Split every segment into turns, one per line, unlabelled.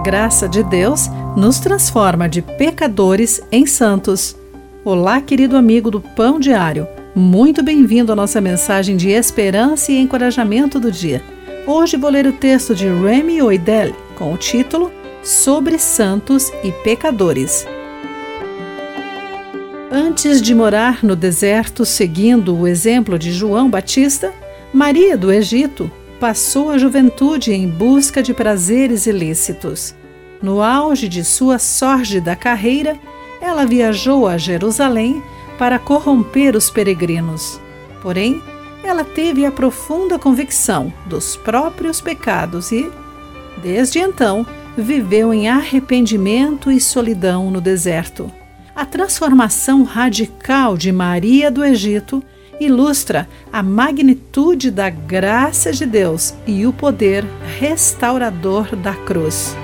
graça de Deus nos transforma de pecadores em santos. Olá, querido amigo do Pão Diário. Muito bem-vindo à nossa mensagem de esperança e encorajamento do dia. Hoje vou ler o texto de Remy Oidel com o título Sobre Santos e Pecadores. Antes de morar no deserto, seguindo o exemplo de João Batista, Maria do Egito passou a juventude em busca de prazeres ilícitos. No auge de sua sórdida carreira, ela viajou a Jerusalém para corromper os peregrinos. Porém, ela teve a profunda convicção dos próprios pecados e, desde então, viveu em arrependimento e solidão no deserto. A transformação radical de Maria do Egito ilustra a magnitude da graça de Deus e o poder restaurador da cruz.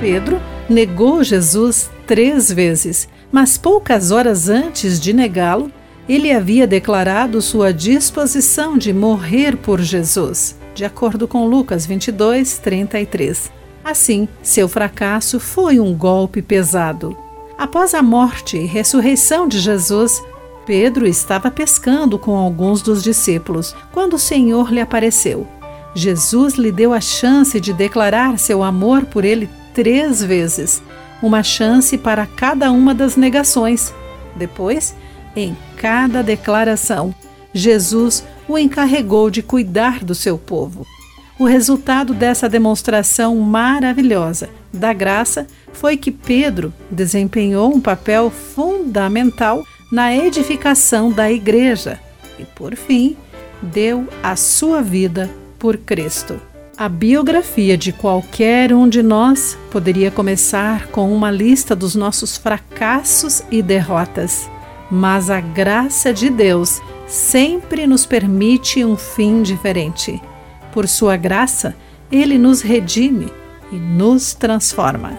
Pedro negou Jesus três vezes, mas poucas horas antes de negá-lo, ele havia declarado sua disposição de morrer por Jesus, de acordo com Lucas 22, 33. Assim, seu fracasso foi um golpe pesado. Após a morte e ressurreição de Jesus, Pedro estava pescando com alguns dos discípulos quando o Senhor lhe apareceu. Jesus lhe deu a chance de declarar seu amor por ele três vezes, uma chance para cada uma das negações. Depois, em cada declaração, Jesus o encarregou de cuidar do seu povo. O resultado dessa demonstração maravilhosa da graça foi que Pedro desempenhou um papel fundamental na edificação da igreja e, por fim, deu a sua vida por Cristo. A biografia de qualquer um de nós poderia começar com uma lista dos nossos fracassos e derrotas, mas a graça de Deus sempre nos permite um fim diferente. Por sua graça, ele nos redime e nos transforma.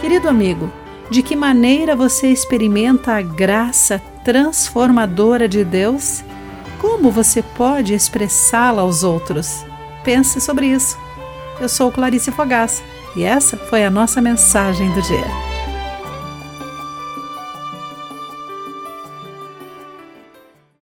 Querido amigo, de que maneira você experimenta a graça transformadora de Deus? Como você pode expressá-la aos outros? Pense sobre isso. Eu sou Clarice Fogaça e essa foi a nossa mensagem do dia.